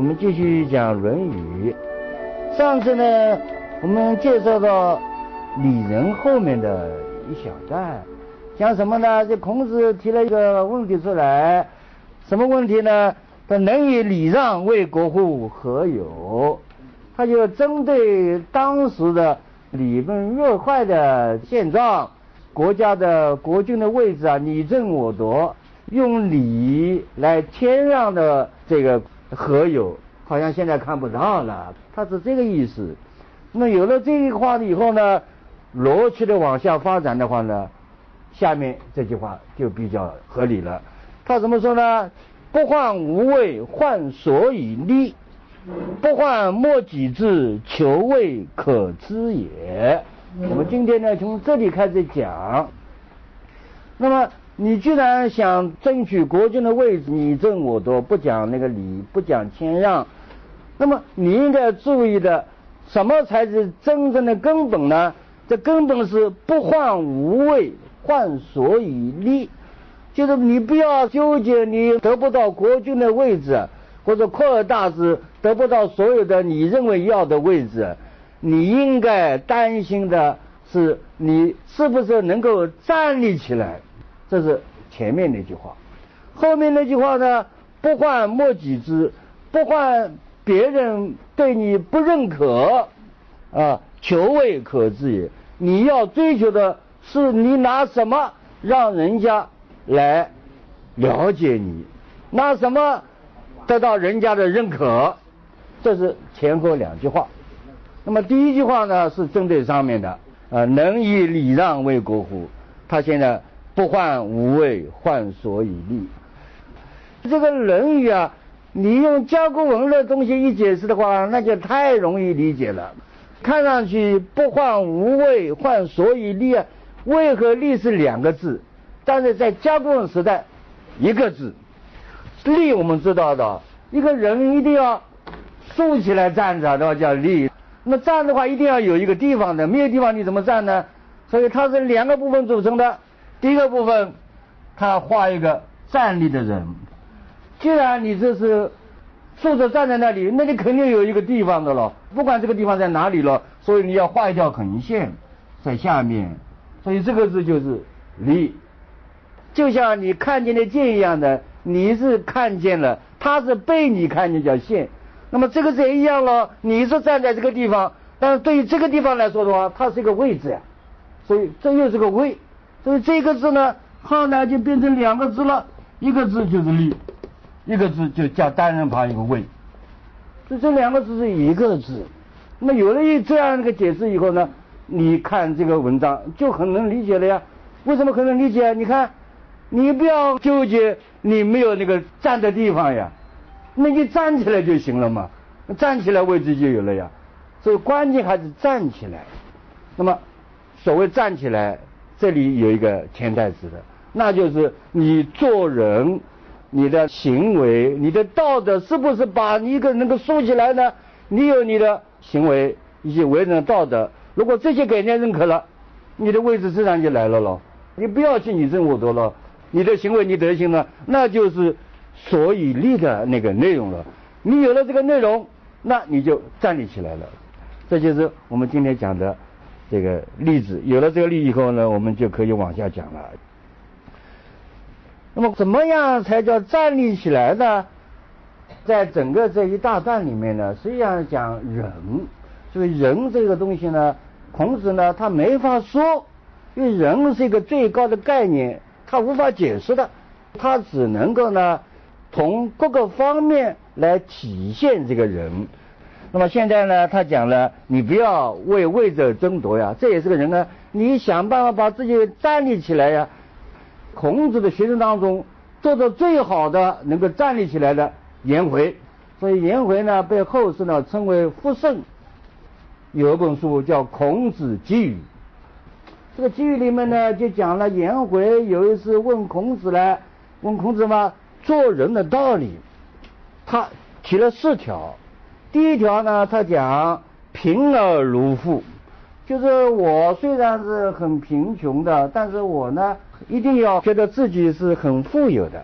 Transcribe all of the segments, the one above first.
我们继续讲《论语》。上次呢，我们介绍到礼仁后面的一小段，讲什么呢？这孔子提了一个问题出来，什么问题呢？他能以礼让为国乎？何有？他就针对当时的礼崩乐坏的现状，国家的国君的位置啊，你争我夺。用礼来谦让的这个何有？好像现在看不到了。他是这个意思。那有了这句话以后呢，逻辑的往下发展的话呢，下面这句话就比较合理了。他怎么说呢？不患无位，患所以立；不患莫己志，求位可知也。我们今天呢，从这里开始讲。那么。你既然想争取国君的位置，你争我夺，不讲那个礼，不讲谦让，那么你应该注意的，什么才是真正的根本呢？这根本是不患无位，患所以立，就是你不要纠结你得不到国君的位置，或者扩大之得不到所有的你认为要的位置，你应该担心的是你是不是能够站立起来。这是前面那句话，后面那句话呢？不患莫己知，不患别人对你不认可，啊，求未可知也。你要追求的是你拿什么让人家来了解你，拿什么得到人家的认可？这是前后两句话。那么第一句话呢，是针对上面的，啊，能以礼让为国乎？他现在。不患无位，患所以立。这个《论语》啊，你用甲骨文的东西一解释的话，那就太容易理解了。看上去不患无位，患所以立啊，位和立是两个字，但是在甲骨文时代，一个字。立我们知道的，一个人一定要竖起来站着，对吧？叫立。那站的话，一定要有一个地方的，没有地方你怎么站呢？所以它是两个部分组成的。第一个部分，他画一个站立的人。既然你这是竖着站在那里，那你肯定有一个地方的了。不管这个地方在哪里了，所以你要画一条横线在下面。所以这个字就是立，就像你看见的剑一样的，你是看见了，他是被你看见叫线。那么这个字也一样了，你是站在这个地方，但是对于这个地方来说的话，它是一个位置呀。所以这又是个位。所以这个字呢，后来就变成两个字了，一个字就是立，一个字就加单人旁一个位，所以这两个字是一个字。那么有了一这样一个解释以后呢，你看这个文章就很能理解了呀。为什么很能理解？你看，你不要纠结你没有那个站的地方呀，那你站起来就行了嘛，站起来位置就有了呀。所以关键还是站起来。那么所谓站起来。这里有一个潜台词的，那就是你做人，你的行为，你的道德是不是把一个能够竖起来呢？你有你的行为以及为人的道德，如果这些概念认可了，你的位置自然就来了咯。你不要去你争我夺了，你的行为你德行呢，那就是所以立的那个内容了。你有了这个内容，那你就站立起来了。这就是我们今天讲的。这个例子有了这个例以后呢，我们就可以往下讲了。那么怎么样才叫站立起来呢？在整个这一大段里面呢，实际上讲人，所以人这个东西呢，孔子呢他没法说，因为人是一个最高的概念，他无法解释的，他只能够呢从各个方面来体现这个人。那么现在呢，他讲了，你不要为位者争夺呀，这也是个人呢，你想办法把自己站立起来呀。孔子的学生当中，做的最好的能够站立起来的颜回，所以颜回呢被后世呢称为复圣。有一本书叫《孔子集语》，这个集语里面呢就讲了颜回有一次问孔子呢，问孔子嘛做人的道理，他提了四条。第一条呢，他讲贫而如富，就是我虽然是很贫穷的，但是我呢一定要觉得自己是很富有的。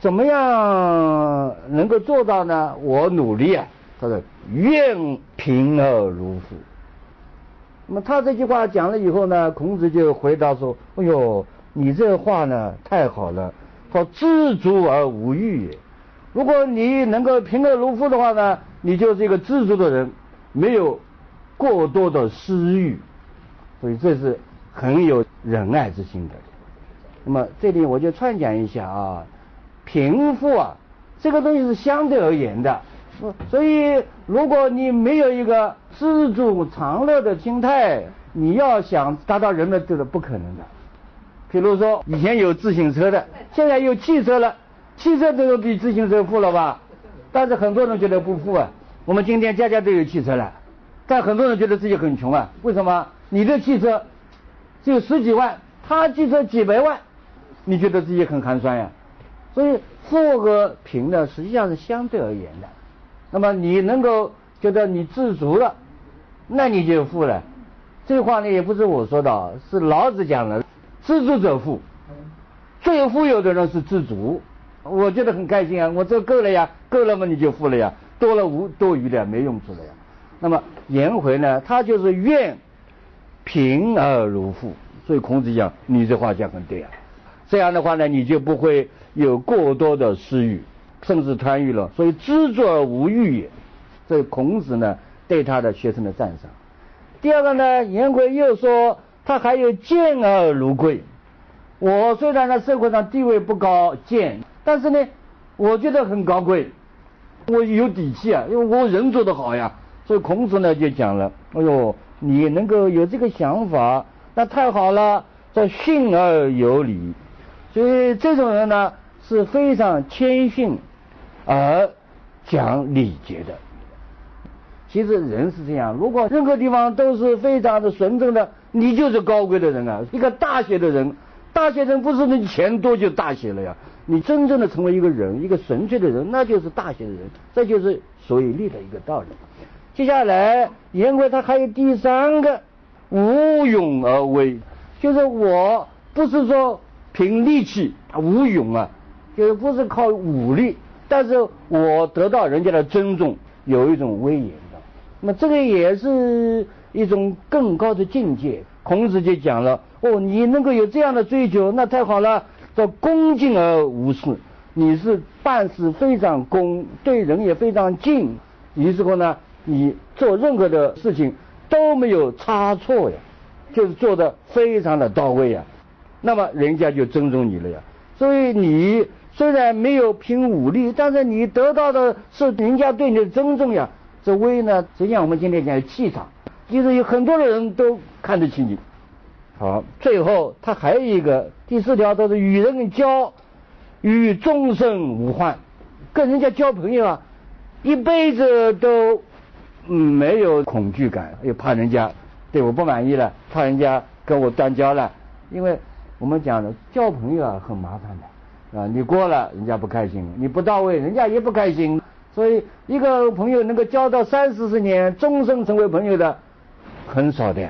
怎么样能够做到呢？我努力啊！他说：“愿贫而如富。”那么他这句话讲了以后呢，孔子就回答说：“哎呦，你这话呢太好了，说知足而无欲也。如果你能够贫乐如富的话呢？”你就是一个知足的人，没有过多的私欲，所以这是很有仁爱之心的。那么这里我就串讲一下啊，贫富啊，这个东西是相对而言的，所以如果你没有一个知足常乐的心态，你要想达到人们这个不可能的。比如说以前有自行车的，现在有汽车了，汽车都比自行车富了吧？但是很多人觉得不富啊，我们今天家家都有汽车了，但很多人觉得自己很穷啊，为什么？你的汽车只有十几万，他汽车几百万，你觉得自己很寒酸呀？所以富和贫呢，实际上是相对而言的。那么你能够觉得你知足了，那你就富了。这话呢也不是我说的，是老子讲的，知足者富。最富有的人是知足。我觉得很开心啊，我这够了呀，够了嘛你就富了呀，多了无多余的没用处了呀。那么颜回呢，他就是愿贫而如富，所以孔子讲你这话讲很对啊。这样的话呢，你就不会有过多的私欲，甚至贪欲了。所以知足而无欲也，这孔子呢对他的学生的赞赏。第二个呢，颜回又说他还有贱而如贵。我虽然在社会上地位不高，贱。但是呢，我觉得很高贵，我有底气啊，因为我人做得好呀。所以孔子呢就讲了：“哎呦，你能够有这个想法，那太好了，叫信而有礼。所以这种人呢是非常谦逊而讲礼节的。其实人是这样，如果任何地方都是非常的纯正的，你就是高贵的人啊。一个大写的人，大学生不是你钱多就大写了呀。”你真正的成为一个人，一个纯粹的人，那就是大写的人，这就是所以立的一个道理。接下来，颜回他还有第三个，无勇而威，就是我不是说凭力气无勇啊，就是不是靠武力，但是我得到人家的尊重，有一种威严的。那么这个也是一种更高的境界。孔子就讲了，哦，你能够有这样的追求，那太好了。叫恭敬而无私，你是办事非常恭，对人也非常敬。于是乎呢，你做任何的事情都没有差错呀，就是做的非常的到位呀。那么人家就尊重你了呀。所以你虽然没有凭武力，但是你得到的是人家对你的尊重呀。这威呢，实际上我们今天讲气场，就是有很多的人都看得起你。好，最后他还有一个第四条，都是与人交，与终生无患，跟人家交朋友啊，一辈子都没有恐惧感，又怕人家对我不满意了，怕人家跟我断交了。因为我们讲的交朋友啊很麻烦的，啊，你过了人家不开心，你不到位人家也不开心，所以一个朋友能够交到三四十年，终生成为朋友的很少的。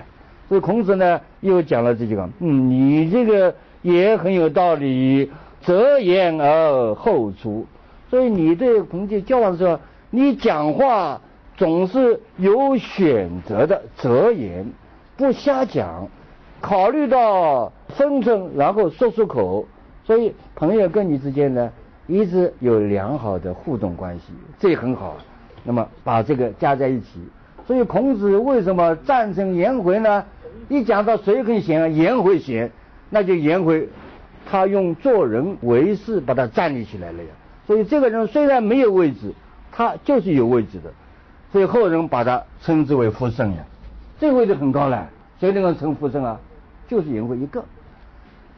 所以孔子呢又讲了这句话，嗯，你这个也很有道理，择言而后出。所以你对孔子交往的时候，你讲话总是有选择的，择言，不瞎讲，考虑到分寸，然后说出口。所以朋友跟你之间呢，一直有良好的互动关系，这很好。那么把这个加在一起，所以孔子为什么赞成颜回呢？一讲到谁很贤啊，颜回贤，那就颜回，他用做人为事把他站立起来了呀。所以这个人虽然没有位置，他就是有位置的，所以后人把他称之为福圣呀。这位置很高了，谁能够成福圣啊？就是颜回一个。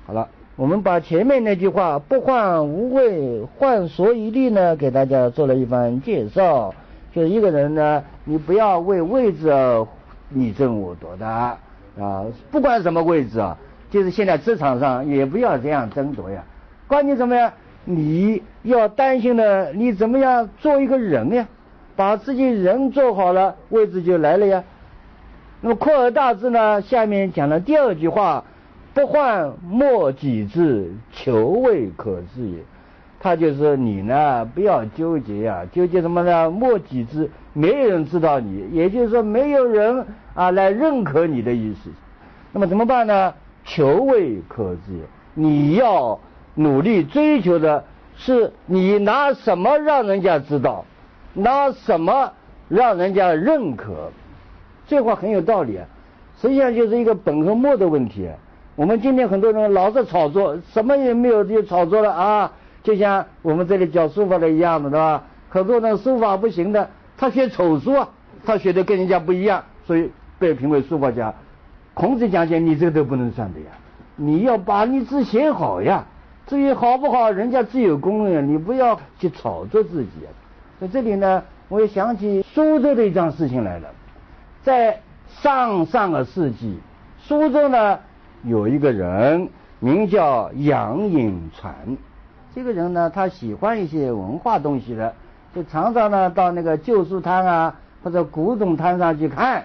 好了，我们把前面那句话“不患无位，患所以立”呢，给大家做了一番介绍。就是一个人呢，你不要为位置而你争我夺的啊，不管什么位置啊，就是现在职场上也不要这样争夺呀。关键什么呀？你要担心的，你怎么样做一个人呀？把自己人做好了，位置就来了呀。那么扩而大之呢，下面讲了第二句话。不患莫己知，求未可知也。他就是你呢，不要纠结呀，纠结什么呢？莫己知，没有人知道你，也就是说，没有人啊来认可你的意思。那么怎么办呢？求未可知。你要努力追求的是，你拿什么让人家知道，拿什么让人家认可？这话很有道理啊。实际上就是一个本和末的问题。我们今天很多人老是炒作，什么也没有就炒作了啊！就像我们这里教书法的一样的，对吧？很多人书法不行的，他学丑书啊，他学的跟人家不一样，所以被评为书法家。孔子讲讲，你这个都不能算的呀！你要把你字写好呀，至于好不好，人家自有公论，你不要去炒作自己。在这里呢，我又想起苏州的一桩事情来了，在上上个世纪，苏州呢。有一个人名叫杨颖传，这个人呢，他喜欢一些文化东西的，就常常呢到那个旧书摊啊或者古董摊上去看。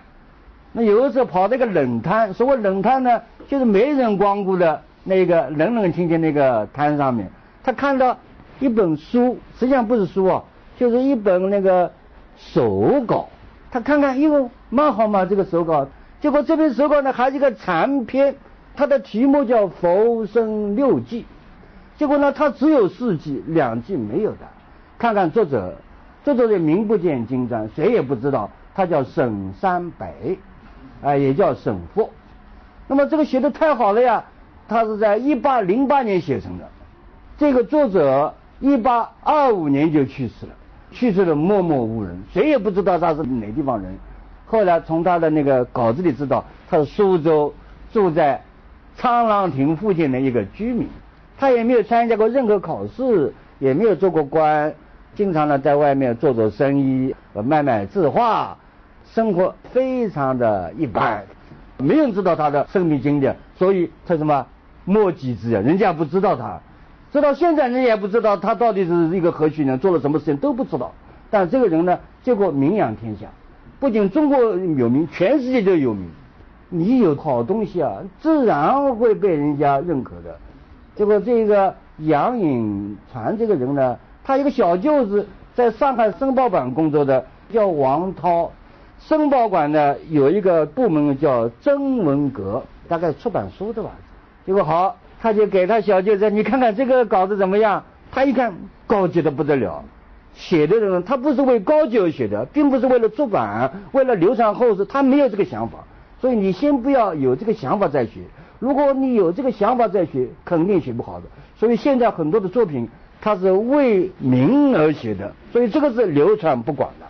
那有的时候跑那个冷摊，所谓冷摊呢，就是没人光顾的那个冷冷清清那个摊上面，他看到一本书，实际上不是书啊，就是一本那个手稿，他看看，哟，蛮好嘛，这个手稿。结果这本手稿呢，还是一个残篇。它的题目叫《浮生六记》，结果呢，他只有四记，两记没有的。看看作者，作者的名不见经传，谁也不知道，他叫沈三北，啊，也叫沈复。那么这个写的太好了呀，他是在一八零八年写成的。这个作者一八二五年就去世了，去世的默默无人，谁也不知道他是哪地方人。后来从他的那个稿子里知道，他是苏州住在。沧浪亭附近的一个居民，他也没有参加过任何考试，也没有做过官，经常呢在外面做做生意，卖卖字画，生活非常的一般，没人知道他的生命经历，所以他什么莫己知啊，人家不知道他，直到现在人也不知道他到底是一个何许人，做了什么事情都不知道。但这个人呢，结果名扬天下，不仅中国有名，全世界都有名。你有好东西啊，自然会被人家认可的。结果这个杨颖传这个人呢，他一个小舅子在上海申报馆工作的，叫王涛。申报馆呢有一个部门叫征文阁，大概出版书的吧。结果好，他就给他小舅子，你看看这个稿子怎么样？他一看，高级的不得了。写的人他不是为高级而写的，并不是为了出版，为了流传后世，他没有这个想法。所以你先不要有这个想法再学，如果你有这个想法再学，肯定学不好的。所以现在很多的作品，它是为名而写的，所以这个是流传不广的。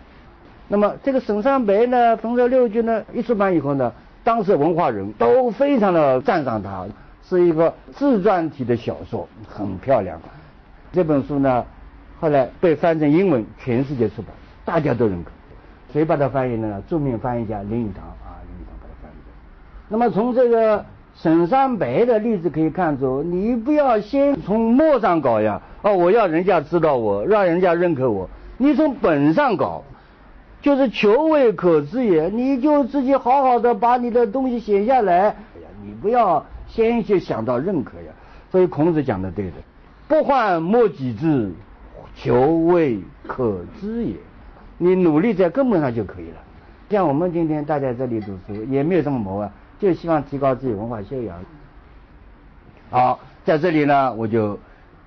那么这个沈三白呢，《风流六句》呢一出版以后呢，当时文化人都非常的赞赏他，是一个自传体的小说，很漂亮。这本书呢，后来被翻成英文，全世界出版，大家都认可。谁把它翻译的呢？著名翻译家林语堂啊，林语堂把它翻译的。那么从这个沈三白的例子可以看出，你不要先从末上搞呀，哦，我要人家知道我，让人家认可我。你从本上搞，就是求未可知也。你就自己好好的把你的东西写下来。哎呀，你不要先去想到认可呀。所以孔子讲的对的，不患莫己知，求未可知也。你努力在根本上就可以了。像我们今天待在这里读书，也没有什么谋啊。就希望提高自己文化修养。好，在这里呢，我就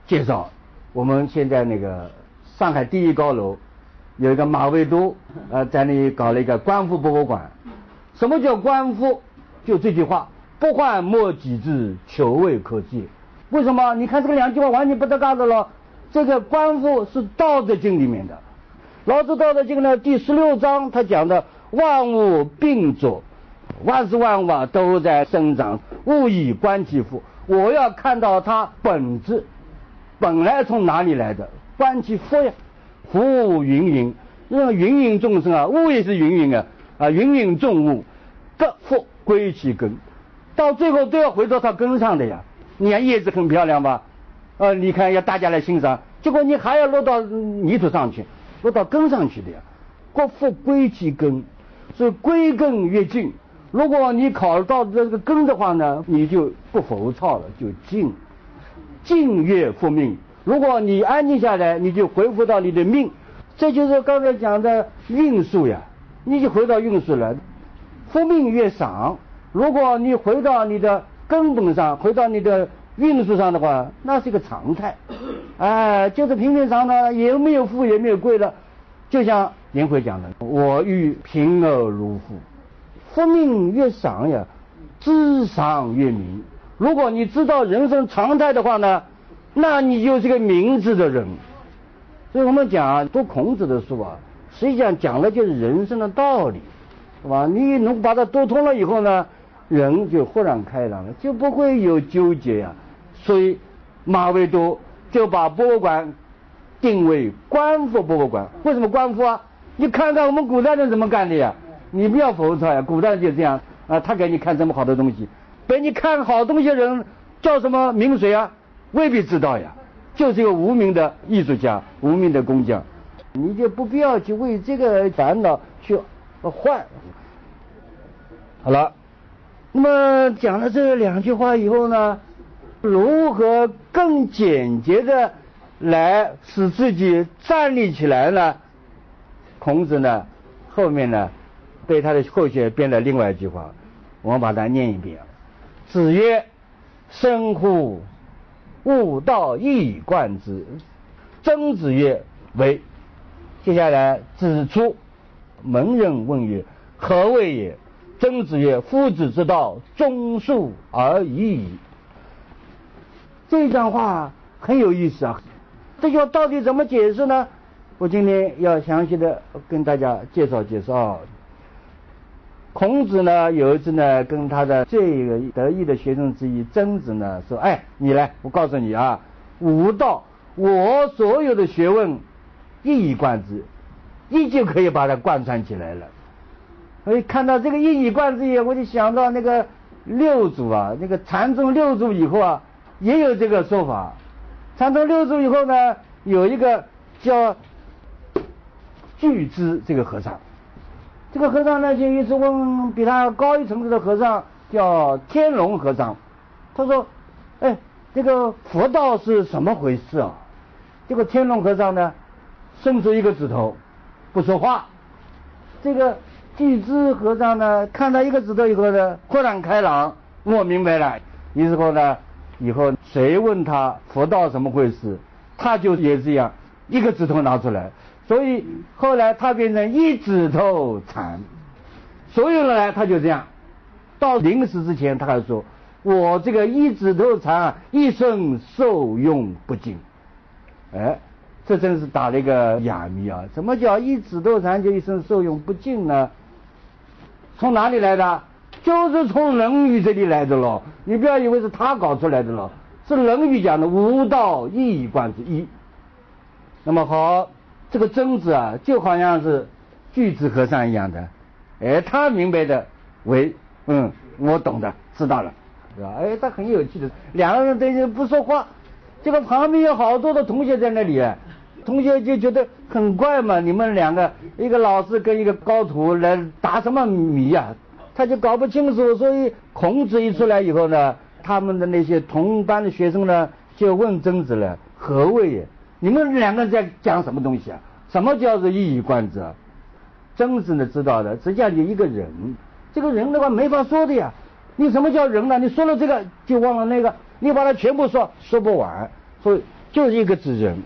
介绍我们现在那个上海第一高楼有一个马未都，呃，在那里搞了一个观复博物馆。什么叫观复？就这句话：不患莫己知，求未可知。为什么？你看这个两句话完全不搭嘎的了。这个观复是《道德经》里面的，《老子道德经》呢第十六章，他讲的万物并作。万事万物都在生长，物以观其复。我要看到它本质，本来从哪里来的？观其福呀，福芸芸，那个芸芸众生啊，物也是芸芸啊，啊，芸芸众物，各复归其根，到最后都要回到它根上的呀。你看叶子很漂亮吧？呃，你看要大家来欣赏，结果你还要落到泥土上去，落到根上去的呀。各复归其根，所以归根越近。如果你考到这个根的话呢，你就不浮躁了，就静，静越复命。如果你安静下来，你就恢复到你的命，这就是刚才讲的运数呀，你就回到运数了。复命越赏，如果你回到你的根本上，回到你的运数上的话，那是一个常态，哎，就是平平常常，也没有富也没有贵了。就像颜回讲的：“我欲贫而如富。”复命越赏呀，智赏越明。如果你知道人生常态的话呢？那你就是个明智的人，所以我们讲啊读孔子的书啊，实际上讲的就是人生的道理，是吧？你能把它读通了以后呢，人就豁然开朗了，就不会有纠结呀。所以马未都就把博物馆定为官复博物馆。为什么官复啊？你看看我们古代人怎么干的呀？你不要否认他呀，古代就这样啊，他给你看这么好的东西，给你看好东西的人叫什么名谁啊？未必知道呀，就是一个无名的艺术家，无名的工匠，你就不必要去为这个烦恼去换。好了，那么讲了这两句话以后呢，如何更简洁的来使自己站立起来呢？孔子呢，后面呢，对他的后学编了另外一句话，我们把它念一遍：子曰：“生乎！”悟道一以贯之。曾子曰：“为。”接下来指出，门人问曰：“何谓也？”曾子曰：“夫子之道，忠恕而已矣。”这段话很有意思啊！这句话到底怎么解释呢？我今天要详细的跟大家介绍介绍。孔子呢，有一次呢，跟他的最得意的学生之一曾子呢说：“哎，你来，我告诉你啊，吾道，我所有的学问一以贯之，一就可以把它贯穿起来了。”所以看到这个一以贯之以后，我就想到那个六祖啊，那个禅宗六祖以后啊，也有这个说法。禅宗六祖以后呢，有一个叫巨资这个和尚。这个和尚呢，就一直问比他高一层次的和尚，叫天龙和尚。他说：“哎，这个佛道是什么回事啊？”这个天龙和尚呢，伸出一个指头，不说话。这个巨智和尚呢，看到一个指头以后呢，豁然开朗，我明白了。于是后呢，以后谁问他佛道怎么回事，他就也这样，一个指头拿出来。所以后来他变成一指头禅，所有人来他就这样，到临死之前他还说：“我这个一指头禅一生受用不尽。”哎，这真是打了一个哑谜啊！什么叫一指头禅就一生受用不尽呢？从哪里来的？就是从《论语》这里来的喽。你不要以为是他搞出来的喽，是《论语》讲的“无道一以贯之”一。那么好。这个曾子啊，就好像是巨子和尚一样的，哎，他明白的为，嗯，我懂的，知道了，是吧？哎，他很有趣的，两个人等于不说话，这个旁边有好多的同学在那里，同学就觉得很怪嘛，你们两个，一个老师跟一个高徒来答什么谜呀？他就搞不清楚，所以孔子一出来以后呢，他们的那些同班的学生呢，就问曾子了，何谓也？你们两个人在讲什么东西啊？什么叫做一以贯之？曾子呢知道的，实际上就一个人。这个人的话没法说的呀。你什么叫人呢？你说了这个就忘了那个，你把它全部说说不完。所以就是一个指人。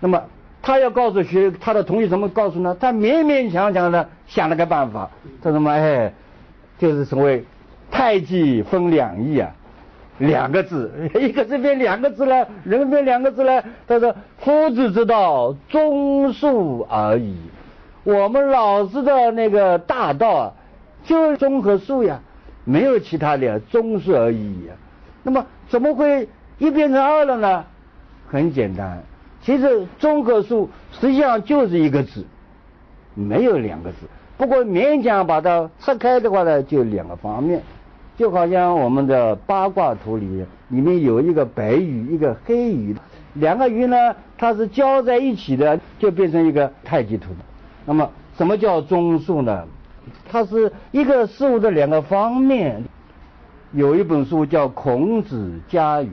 那么他要告诉学他的同学怎么告诉呢？他勉勉强强的想了个办法。他什么？哎，就是所谓太极分两仪啊。两个字，一个字变两个字呢，人变两个字呢。他说：“夫子之道，忠恕而已。”我们老师的那个大道啊，就是忠和恕呀，没有其他的，忠恕而已呀。那么怎么会一变成二了呢？很简单，其实综合数实际上就是一个字，没有两个字。不过勉强把它拆开的话呢，就两个方面，就好像我们的八卦图里里面有一个白鱼，一个黑鱼，两个鱼呢它是交在一起的，就变成一个太极图。那么什么叫中数呢？它是一个事物的两个方面。有一本书叫《孔子家语》，《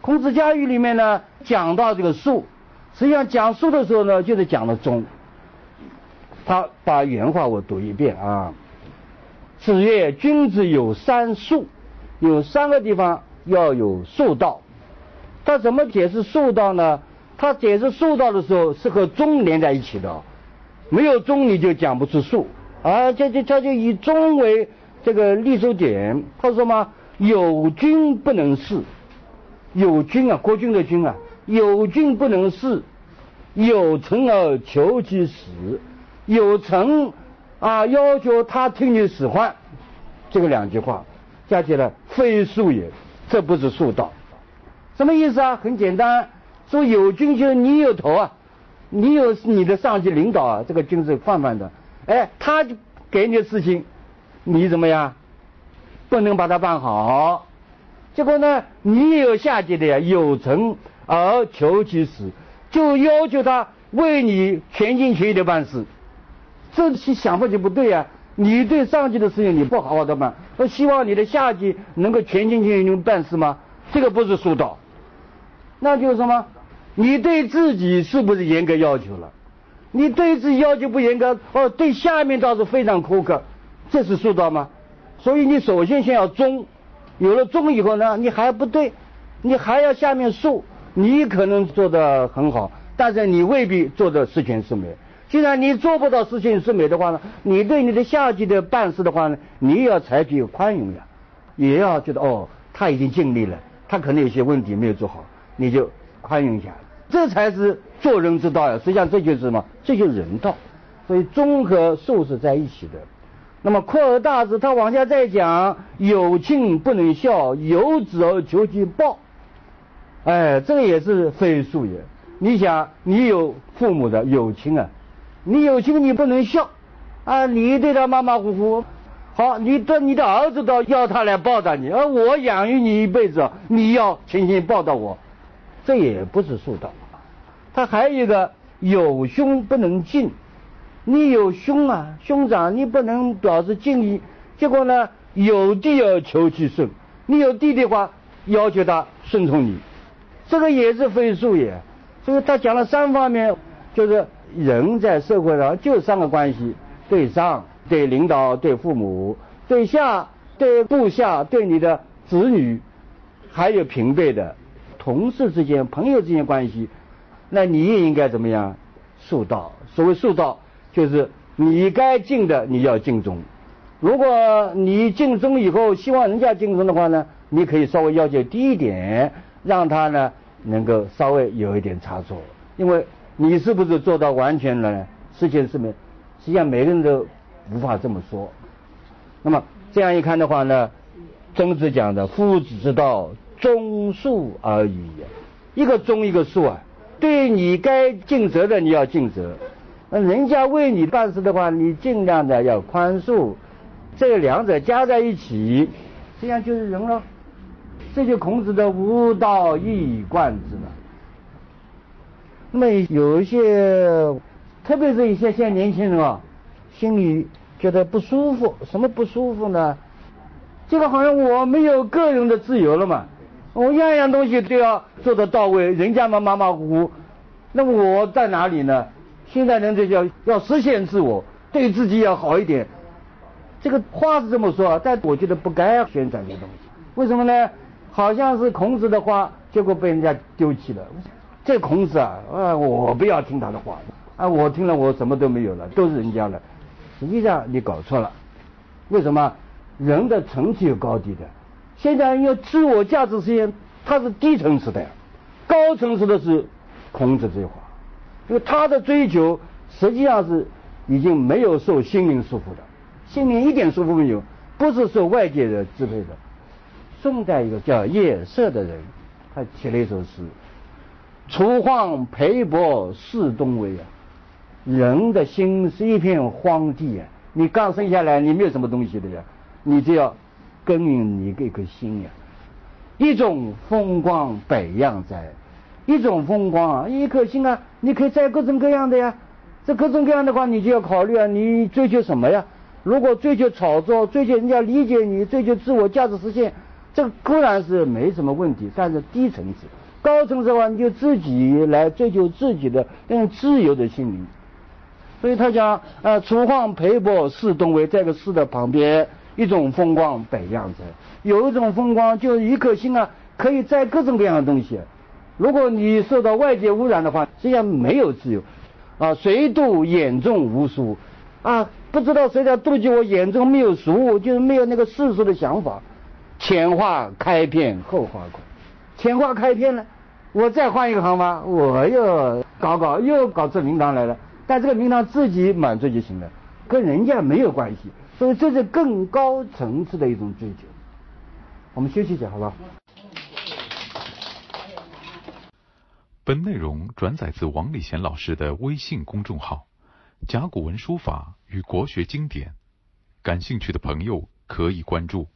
孔子家语》里面呢讲到这个数，实际上讲数的时候呢就是讲了中。他把原话我读一遍啊。子曰：“君子有三术，有三个地方要有术道。”他怎么解释术道呢？他解释术道的时候是和中连在一起的，没有中你就讲不出术啊。这这他就以中为这个立足点。他说嘛：“有君不能事，有君啊，国君的君啊，有君不能事，有臣而求其死。”有臣啊，要求他听你使唤，这个两句话加起来非术也，这不是术道。什么意思啊？很简单，说有君就你有头啊，你有你的上级领导啊，这个君是泛泛的。哎，他给你的事情，你怎么样？不能把它办好。结果呢，你也有下级的呀，有臣而求其死，就要求他为你全心全意的办事。这些想法就不对呀！你对上级的事情你不好好的办，我希望你的下级能够全心全意的办事吗？这个不是疏导，那就是什么？你对自己是不是严格要求了？你对自己要求不严格，哦，对下面倒是非常苛刻，这是疏导吗？所以你首先先要忠，有了忠以后呢，你还不对，你还要下面恕，你可能做得很好，但是你未必做得十全十美。既然你做不到十全十美的话呢，你对你的下级的办事的话呢，你也要采取宽容呀，也要觉得哦，他已经尽力了，他可能有些问题没有做好，你就宽容一下，这才是做人之道呀。实际上这就是什么？这就是人道。所以忠和术是在一起的。那么扩而大之，他往下再讲：有亲不能孝，有子而求其报。哎，这个也是非术也。你想，你有父母的有亲啊。你有亲你不能笑，啊，你对他马马虎虎，好，你的你的儿子都要他来报答你，而我养育你一辈子，你要亲亲报答我，这也不是术道。他还有一个有兄不能敬，你有兄啊，兄长你不能表示敬意，结果呢有弟要求其顺，你有弟弟的话要求他顺从你，这个也是非术也。所以他讲了三方面，就是。人在社会上就三个关系：对上、对领导、对父母；对下、对部下、对你的子女，还有平辈的同事之间、朋友之间关系。那你也应该怎么样？恕道。所谓恕道，就是你该敬的你要敬忠。如果你敬忠以后，希望人家敬忠的话呢，你可以稍微要求低一点，让他呢能够稍微有一点差错，因为。你是不是做到完全了？十全十美，实际上每个人都无法这么说。那么这样一看的话呢，曾子讲的夫子之道，忠恕而已。一个忠，一个恕啊。对你该尽责的，你要尽责；那人家为你办事的话，你尽量的要宽恕。这两者加在一起，这样就是人了。这就孔子的无道一以贯之了。那么有一些，特别是一些现在年轻人啊，心里觉得不舒服。什么不舒服呢？这个好像我没有个人的自由了嘛，我样样东西都要做得到位，人家嘛马马虎虎，那么我在哪里呢？现在人这叫要实现自我，对自己要好一点。这个话是这么说，但我觉得不该宣传这东西。为什么呢？好像是孔子的话，结果被人家丢弃了。这孔子啊，啊，我不要听他的话，啊，我听了我什么都没有了，都是人家的。实际上你搞错了，为什么？人的层次有高低的，现在要自我价值实现，它是低层次的，高层次的是孔子这句话，因为他的追求实际上是已经没有受心灵束缚的，心灵一点束缚没有，不是受外界的支配的。宋代一个叫叶色的人，他写了一首诗：“楚荒裴伯四东微啊，人的心是一片荒地啊，你刚生下来你没有什么东西的呀，你就要耕耘你一颗心呀。一种风光百样在，一种风光啊，一颗心啊，你可以摘各种各样的呀。这各种各样的话，你就要考虑啊，你追求什么呀？如果追求炒作，追求人家理解你，追求自我价值实现，这固然是没什么问题，但是低层次。高层次的话，你就自己来追求自己的那种自由的心灵。所以他讲，呃，楚荒裴伯是东为这个四的旁边，一种风光百样子。有一种风光，就是一颗心啊，可以摘各种各样的东西。如果你受到外界污染的话，实际上没有自由。啊，谁度眼中无书？啊，不知道谁在妒忌我眼中没有书，就是没有那个世俗的想法。前话开篇后话空，前话开篇了，我再换一个行吗？我又搞搞，又搞出名堂来了。但这个名堂自己满足就行了，跟人家没有关系。所以这是更高层次的一种追求。我们休息一下，好吧？本内容转载自王礼贤老师的微信公众号“甲骨文书法与国学经典”，感兴趣的朋友可以关注。